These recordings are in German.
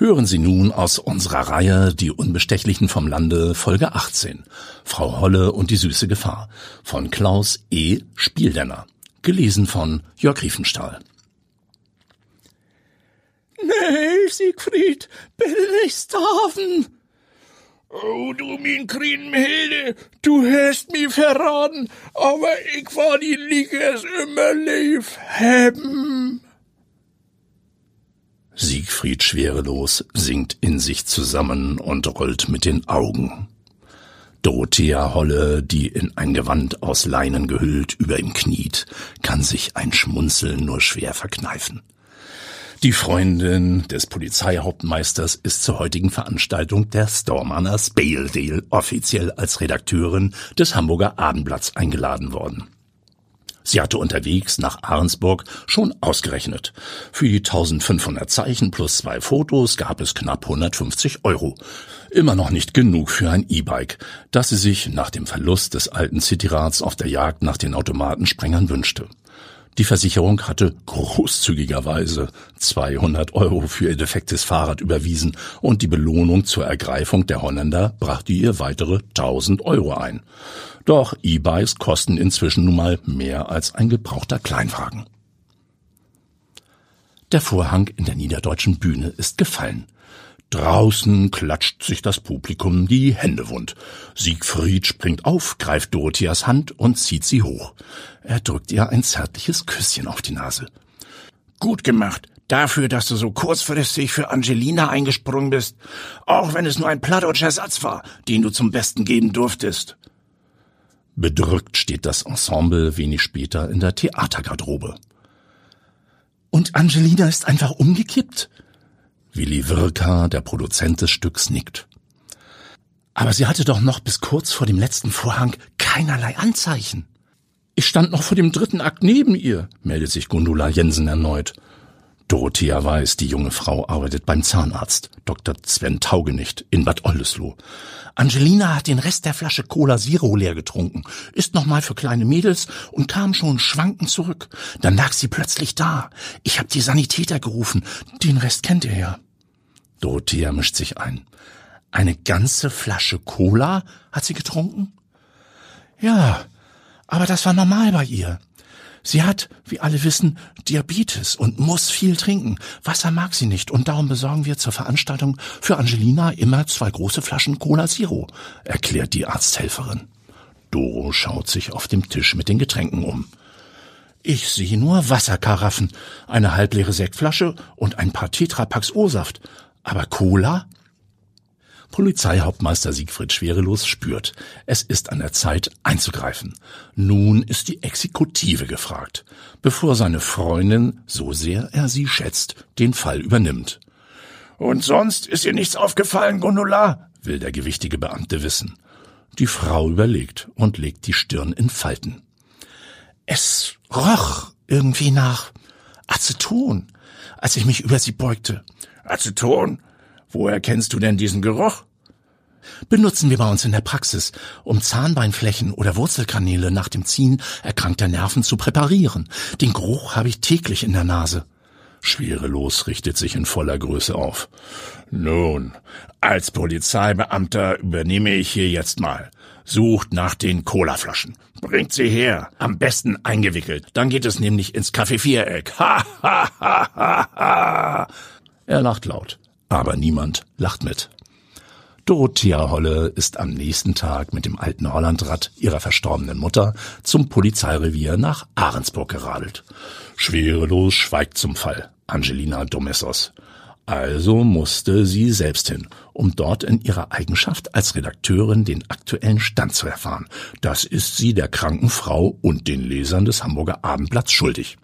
Hören Sie nun aus unserer Reihe Die Unbestechlichen vom Lande Folge 18 Frau Holle und die süße Gefahr von Klaus E. Spieldenner. Gelesen von Jörg Riefenstahl. Nee, Siegfried, bitte nicht starven. Oh, du min Krienhilde, du hast mi verraten, aber ich war die Liegers immer lief haben. Siegfried schwerelos sinkt in sich zusammen und rollt mit den Augen. Dorothea Holle, die in ein Gewand aus Leinen gehüllt über ihm kniet, kann sich ein Schmunzeln nur schwer verkneifen. Die Freundin des Polizeihauptmeisters ist zur heutigen Veranstaltung der Stormanners Baledale offiziell als Redakteurin des Hamburger Abendblatts eingeladen worden. Sie hatte unterwegs nach Ahrensburg schon ausgerechnet. Für die 1500 Zeichen plus zwei Fotos gab es knapp 150 Euro. Immer noch nicht genug für ein E-Bike, das sie sich nach dem Verlust des alten Cityrads auf der Jagd nach den Automatensprengern wünschte. Die Versicherung hatte großzügigerweise 200 Euro für ihr defektes Fahrrad überwiesen und die Belohnung zur Ergreifung der Holländer brachte ihr weitere 1000 Euro ein. Doch E-Bikes kosten inzwischen nun mal mehr als ein gebrauchter Kleinwagen. Der Vorhang in der niederdeutschen Bühne ist gefallen. Draußen klatscht sich das Publikum die Hände wund. Siegfried springt auf, greift Dorotheas Hand und zieht sie hoch. Er drückt ihr ein zärtliches Küsschen auf die Nase. Gut gemacht. Dafür, dass du so kurzfristig für Angelina eingesprungen bist. Auch wenn es nur ein plattdeutscher Satz war, den du zum Besten geben durftest. Bedrückt steht das Ensemble wenig später in der Theatergarderobe. Und Angelina ist einfach umgekippt. Willi Wirka, der Produzent des Stücks, nickt. Aber sie hatte doch noch bis kurz vor dem letzten Vorhang keinerlei Anzeichen. Ich stand noch vor dem dritten Akt neben ihr, meldet sich Gundula Jensen erneut. Dorothea weiß, die junge Frau arbeitet beim Zahnarzt, Dr. Sven Taugenicht, in Bad Oldesloe. Angelina hat den Rest der Flasche Cola Zero leer getrunken, ist nochmal für kleine Mädels und kam schon schwankend zurück. Dann lag sie plötzlich da. Ich hab die Sanitäter gerufen. Den Rest kennt ihr ja. Dorothea mischt sich ein. Eine ganze Flasche Cola hat sie getrunken? Ja, aber das war normal bei ihr. Sie hat, wie alle wissen, Diabetes und muss viel trinken. Wasser mag sie nicht und darum besorgen wir zur Veranstaltung für Angelina immer zwei große Flaschen Cola Zero, erklärt die Arzthelferin. Doro schaut sich auf dem Tisch mit den Getränken um. Ich sehe nur Wasserkaraffen, eine halbleere Sektflasche und ein paar Tetrapacks O-Saft. Aber Cola? Polizeihauptmeister Siegfried Schwerelos spürt, es ist an der Zeit einzugreifen. Nun ist die Exekutive gefragt, bevor seine Freundin, so sehr er sie schätzt, den Fall übernimmt. Und sonst ist ihr nichts aufgefallen, Gundula? will der gewichtige Beamte wissen. Die Frau überlegt und legt die Stirn in Falten. Es roch irgendwie nach Aceton, als ich mich über sie beugte. Aceton? Woher kennst du denn diesen Geruch? Benutzen wir bei uns in der Praxis, um Zahnbeinflächen oder Wurzelkanäle nach dem Ziehen erkrankter Nerven zu präparieren. Den Geruch habe ich täglich in der Nase. Schwerelos richtet sich in voller Größe auf. Nun, als Polizeibeamter übernehme ich hier jetzt mal. Sucht nach den Colaflaschen. Bringt sie her. Am besten eingewickelt. Dann geht es nämlich ins Café Viereck. Ha, ha, ha, ha, ha. Er lacht laut aber niemand lacht mit. Dorothea Holle ist am nächsten Tag mit dem alten Hollandrad ihrer verstorbenen Mutter zum Polizeirevier nach Ahrensburg geradelt. Schwerelos schweigt zum Fall Angelina Domessos. Also musste sie selbst hin, um dort in ihrer Eigenschaft als Redakteurin den aktuellen Stand zu erfahren. Das ist sie der kranken Frau und den Lesern des Hamburger Abendblatts schuldig.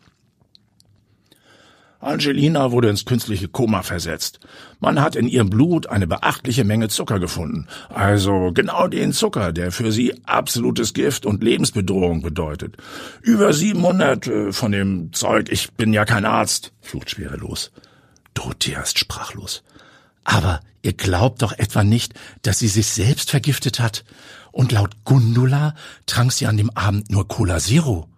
Angelina wurde ins künstliche Koma versetzt. Man hat in ihrem Blut eine beachtliche Menge Zucker gefunden. Also genau den Zucker, der für sie absolutes Gift und Lebensbedrohung bedeutet. Über 700 äh, von dem Zeug. Ich bin ja kein Arzt, flucht schwerelos. Dorothea ist sprachlos. Aber ihr glaubt doch etwa nicht, dass sie sich selbst vergiftet hat. Und laut Gundula trank sie an dem Abend nur Cola Zero.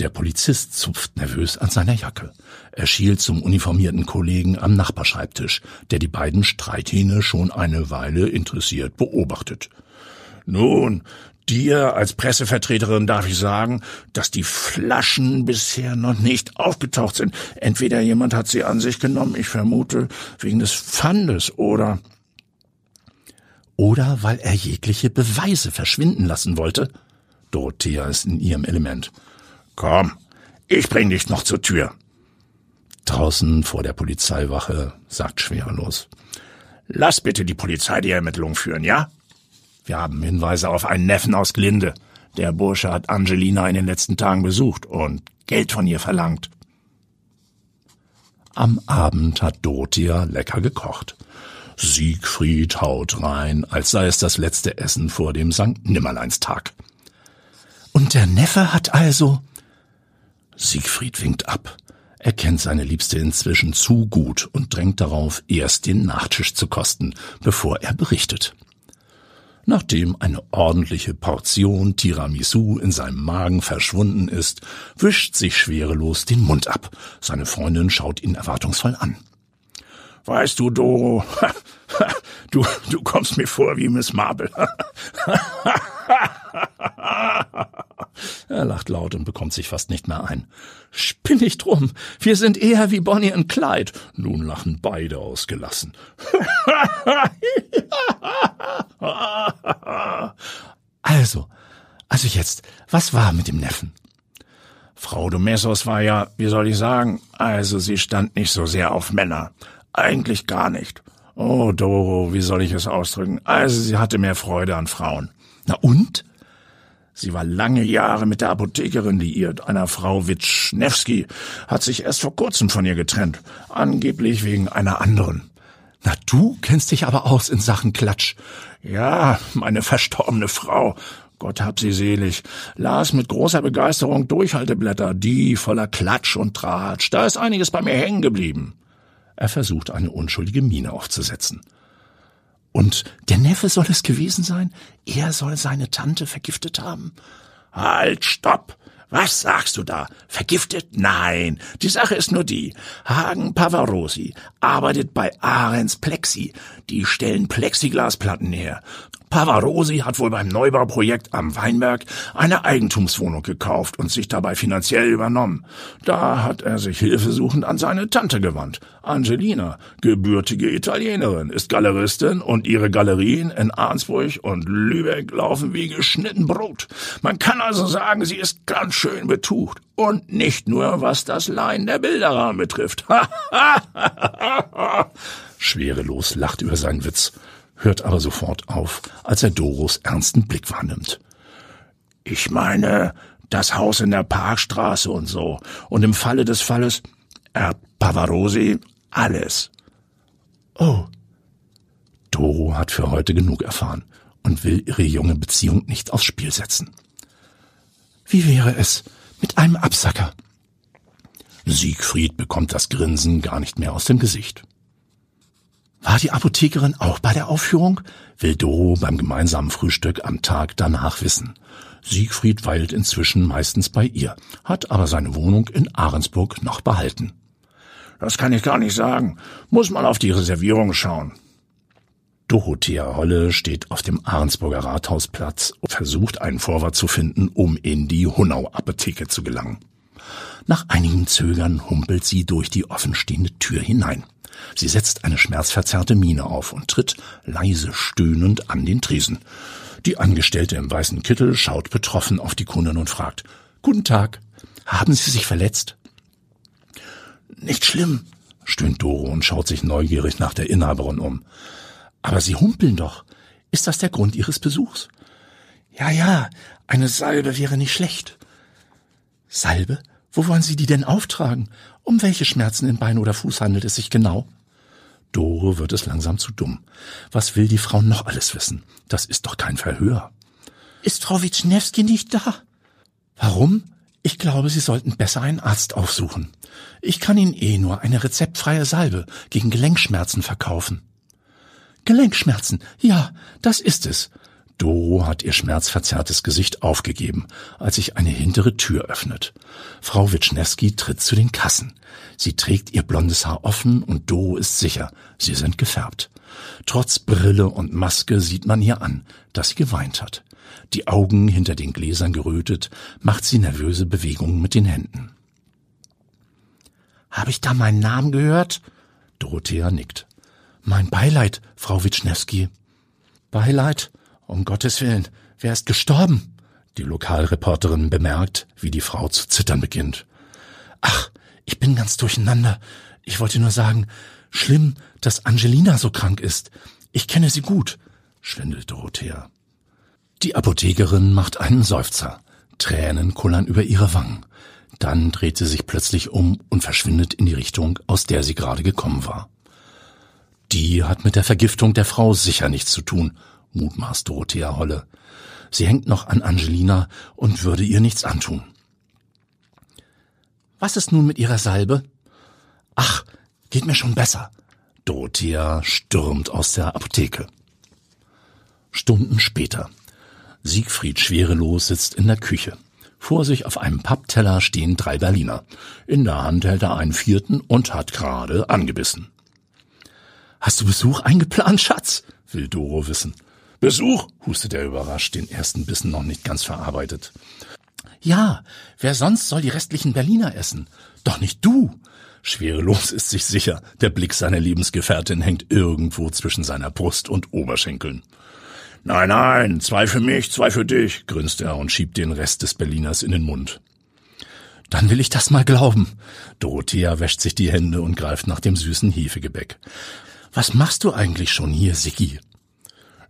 Der Polizist zupft nervös an seiner Jacke. Er schielt zum uniformierten Kollegen am Nachbarschreibtisch, der die beiden Streithähne schon eine Weile interessiert beobachtet. Nun, dir als Pressevertreterin darf ich sagen, dass die Flaschen bisher noch nicht aufgetaucht sind. Entweder jemand hat sie an sich genommen, ich vermute, wegen des Pfandes, oder oder weil er jegliche Beweise verschwinden lassen wollte. Dorothea ist in ihrem Element. Komm, ich bring dich noch zur Tür. Draußen vor der Polizeiwache sagt schwerelos. Lass bitte die Polizei die Ermittlungen führen, ja? Wir haben Hinweise auf einen Neffen aus Glinde. Der Bursche hat Angelina in den letzten Tagen besucht und Geld von ihr verlangt. Am Abend hat Dorothea lecker gekocht. Siegfried haut rein, als sei es das letzte Essen vor dem Sankt Nimmerleinstag. Und der Neffe hat also Siegfried winkt ab. Er kennt seine Liebste inzwischen zu gut und drängt darauf, erst den Nachtisch zu kosten, bevor er berichtet. Nachdem eine ordentliche Portion Tiramisu in seinem Magen verschwunden ist, wischt sich schwerelos den Mund ab. Seine Freundin schaut ihn erwartungsvoll an. Weißt du, Doro, du, du kommst mir vor wie Miss Marble. Er lacht laut und bekommt sich fast nicht mehr ein. Spinn nicht drum. Wir sind eher wie Bonnie und Clyde. Nun lachen beide ausgelassen. also, also jetzt, was war mit dem Neffen? Frau Domessos war ja, wie soll ich sagen, also sie stand nicht so sehr auf Männer. Eigentlich gar nicht. Oh, Doro, wie soll ich es ausdrücken? Also sie hatte mehr Freude an Frauen. Na und? Sie war lange Jahre mit der Apothekerin liiert, einer Frau Witschnewski, hat sich erst vor kurzem von ihr getrennt, angeblich wegen einer anderen. Na, du kennst dich aber aus in Sachen Klatsch. Ja, meine verstorbene Frau, Gott hab sie selig, las mit großer Begeisterung Durchhalteblätter, die voller Klatsch und Tratsch. Da ist einiges bei mir hängen geblieben. Er versucht eine unschuldige Miene aufzusetzen. Und der Neffe soll es gewesen sein? Er soll seine Tante vergiftet haben? Halt, stopp! Was sagst du da? Vergiftet? Nein. Die Sache ist nur die. Hagen Pavarosi arbeitet bei Ahrens Plexi. Die stellen Plexiglasplatten her. Pavarosi hat wohl beim Neubauprojekt am Weinberg eine Eigentumswohnung gekauft und sich dabei finanziell übernommen. Da hat er sich hilfesuchend an seine Tante gewandt. Angelina, gebürtige Italienerin, ist Galeristin und ihre Galerien in Arnsburg und Lübeck laufen wie geschnitten Brot. Man kann also sagen, sie ist ganz schön betucht. Und nicht nur, was das Leihen der Bilderrahmen betrifft. Schwerelos lacht über seinen Witz hört aber sofort auf, als er Doros ernsten Blick wahrnimmt. Ich meine, das Haus in der Parkstraße und so. Und im Falle des Falles, Herr Pavarosi, alles. Oh. Doro hat für heute genug erfahren und will ihre junge Beziehung nicht aufs Spiel setzen. Wie wäre es mit einem Absacker? Siegfried bekommt das Grinsen gar nicht mehr aus dem Gesicht. War die Apothekerin auch bei der Aufführung? Will Doro beim gemeinsamen Frühstück am Tag danach wissen. Siegfried weilt inzwischen meistens bei ihr, hat aber seine Wohnung in Ahrensburg noch behalten. Das kann ich gar nicht sagen. Muss mal auf die Reservierung schauen. Dorothea Holle steht auf dem Ahrensburger Rathausplatz und versucht einen Vorwart zu finden, um in die Hunau-Apotheke zu gelangen. Nach einigem Zögern humpelt sie durch die offenstehende Tür hinein. Sie setzt eine schmerzverzerrte Miene auf und tritt leise stöhnend an den Tresen. Die Angestellte im weißen Kittel schaut betroffen auf die Kundin und fragt, Guten Tag, haben Sie sich verletzt? Nicht schlimm, stöhnt Doro und schaut sich neugierig nach der Inhaberin um. Aber Sie humpeln doch. Ist das der Grund Ihres Besuchs? Ja, ja, eine Salbe wäre nicht schlecht. Salbe? Wo wollen Sie die denn auftragen? Um welche Schmerzen in Bein oder Fuß handelt es sich genau? Doro wird es langsam zu dumm. Was will die Frau noch alles wissen? Das ist doch kein Verhör. Ist Frau Witschnewski nicht da? Warum? Ich glaube, Sie sollten besser einen Arzt aufsuchen. Ich kann Ihnen eh nur eine rezeptfreie Salbe gegen Gelenkschmerzen verkaufen. Gelenkschmerzen, ja, das ist es. Doro hat ihr schmerzverzerrtes Gesicht aufgegeben, als sich eine hintere Tür öffnet. Frau Witschnewski tritt zu den Kassen. Sie trägt ihr blondes Haar offen und Doro ist sicher, sie sind gefärbt. Trotz Brille und Maske sieht man ihr an, dass sie geweint hat. Die Augen hinter den Gläsern gerötet, macht sie nervöse Bewegungen mit den Händen. Habe ich da meinen Namen gehört? Dorothea nickt. Mein Beileid, Frau Witschnewski. Beileid? Um Gottes Willen, wer ist gestorben? Die Lokalreporterin bemerkt, wie die Frau zu zittern beginnt. Ach, ich bin ganz durcheinander. Ich wollte nur sagen, schlimm, dass Angelina so krank ist. Ich kenne sie gut, schwindelt Dorothea. Die Apothekerin macht einen Seufzer. Tränen kullern über ihre Wangen. Dann dreht sie sich plötzlich um und verschwindet in die Richtung, aus der sie gerade gekommen war. Die hat mit der Vergiftung der Frau sicher nichts zu tun, mutmaßt Dorothea Holle. Sie hängt noch an Angelina und würde ihr nichts antun. Was ist nun mit ihrer Salbe? Ach, geht mir schon besser. Dorothea stürmt aus der Apotheke. Stunden später. Siegfried schwerelos sitzt in der Küche. Vor sich auf einem Pappteller stehen drei Berliner. In der Hand hält er einen vierten und hat gerade angebissen. Hast du Besuch eingeplant, Schatz? will Doro wissen. Besuch? hustet er überrascht, den ersten Bissen noch nicht ganz verarbeitet. Ja, wer sonst soll die restlichen Berliner essen? Doch nicht du. Schwerelos ist sich sicher, der Blick seiner Lebensgefährtin hängt irgendwo zwischen seiner Brust und Oberschenkeln. Nein, nein, zwei für mich, zwei für dich, grinst er und schiebt den Rest des Berliners in den Mund. Dann will ich das mal glauben. Dorothea wäscht sich die Hände und greift nach dem süßen Hefegebäck. Was machst du eigentlich schon hier, Sicki?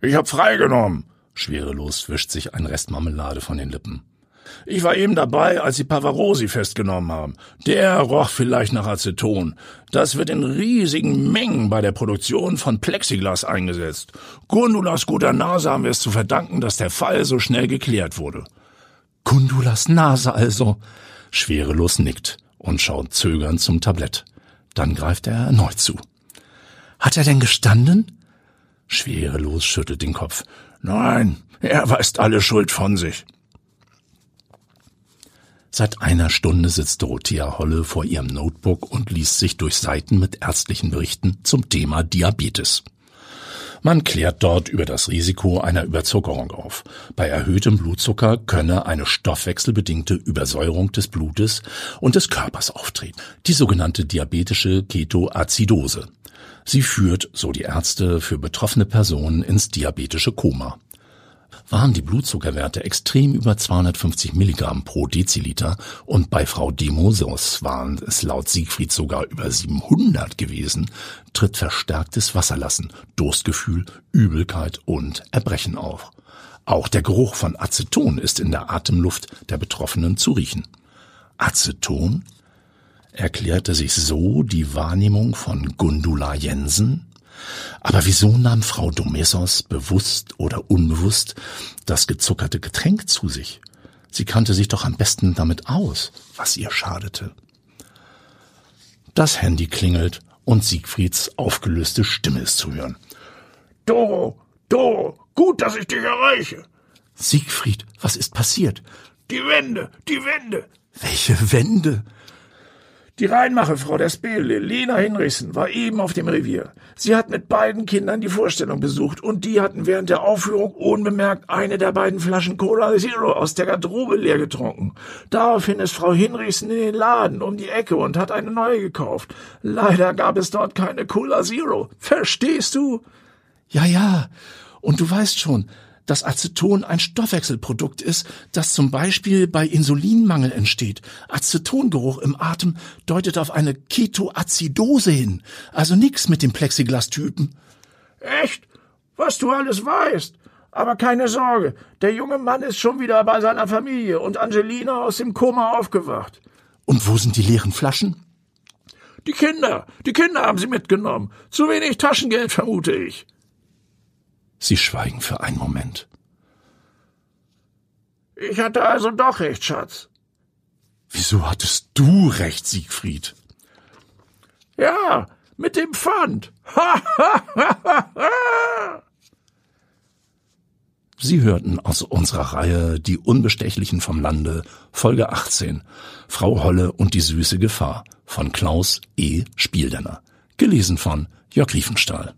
Ich hab freigenommen. Schwerelos wischt sich ein Rest Marmelade von den Lippen. Ich war eben dabei, als sie Pavarosi festgenommen haben. Der roch vielleicht nach Aceton. Das wird in riesigen Mengen bei der Produktion von Plexiglas eingesetzt. Gundulas guter Nase haben wir es zu verdanken, dass der Fall so schnell geklärt wurde. Gundulas Nase also. Schwerelos nickt und schaut zögernd zum Tablett. Dann greift er erneut zu. Hat er denn gestanden? Schwerelos schüttelt den Kopf. Nein, er weist alle Schuld von sich. Seit einer Stunde sitzt Dorothea Holle vor ihrem Notebook und liest sich durch Seiten mit ärztlichen Berichten zum Thema Diabetes. Man klärt dort über das Risiko einer Überzuckerung auf. Bei erhöhtem Blutzucker könne eine stoffwechselbedingte Übersäuerung des Blutes und des Körpers auftreten. Die sogenannte diabetische Ketoazidose. Sie führt, so die Ärzte, für betroffene Personen ins diabetische Koma waren die Blutzuckerwerte extrem über 250 Milligramm pro Deziliter und bei Frau Demosos waren es laut Siegfried sogar über 700 gewesen, tritt verstärktes Wasserlassen, Durstgefühl, Übelkeit und Erbrechen auf. Auch der Geruch von Aceton ist in der Atemluft der Betroffenen zu riechen. Aceton? Erklärte sich so die Wahrnehmung von Gundula Jensen? Aber wieso nahm Frau Domesos bewusst oder unbewusst das gezuckerte Getränk zu sich? Sie kannte sich doch am besten damit aus, was ihr schadete. Das Handy klingelt und Siegfrieds aufgelöste Stimme ist zu hören. Doro, Doro, gut, dass ich dich erreiche. Siegfried, was ist passiert? Die Wände, die Wände. Welche Wände? Die Reinmachefrau der Spele, Lena Hinrichsen, war eben auf dem Revier. Sie hat mit beiden Kindern die Vorstellung besucht und die hatten während der Aufführung unbemerkt eine der beiden Flaschen Cola Zero aus der Garderobe leer getrunken. Daraufhin ist Frau Hinrichsen in den Laden um die Ecke und hat eine neue gekauft. Leider gab es dort keine Cola Zero. Verstehst du? Ja, ja. Und du weißt schon, dass Aceton ein Stoffwechselprodukt ist, das zum Beispiel bei Insulinmangel entsteht. Acetongeruch im Atem deutet auf eine Ketoazidose hin. Also nix mit dem Plexiglas-Typen. Echt? Was du alles weißt. Aber keine Sorge, der junge Mann ist schon wieder bei seiner Familie und Angelina aus dem Koma aufgewacht. Und wo sind die leeren Flaschen? Die Kinder, die Kinder haben sie mitgenommen. Zu wenig Taschengeld, vermute ich. Sie schweigen für einen Moment. Ich hatte also doch recht, Schatz. Wieso hattest du recht, Siegfried? Ja, mit dem Pfand. Sie hörten aus unserer Reihe Die Unbestechlichen vom Lande, Folge 18, Frau Holle und die süße Gefahr von Klaus E. Spieldenner. Gelesen von Jörg Riefenstahl.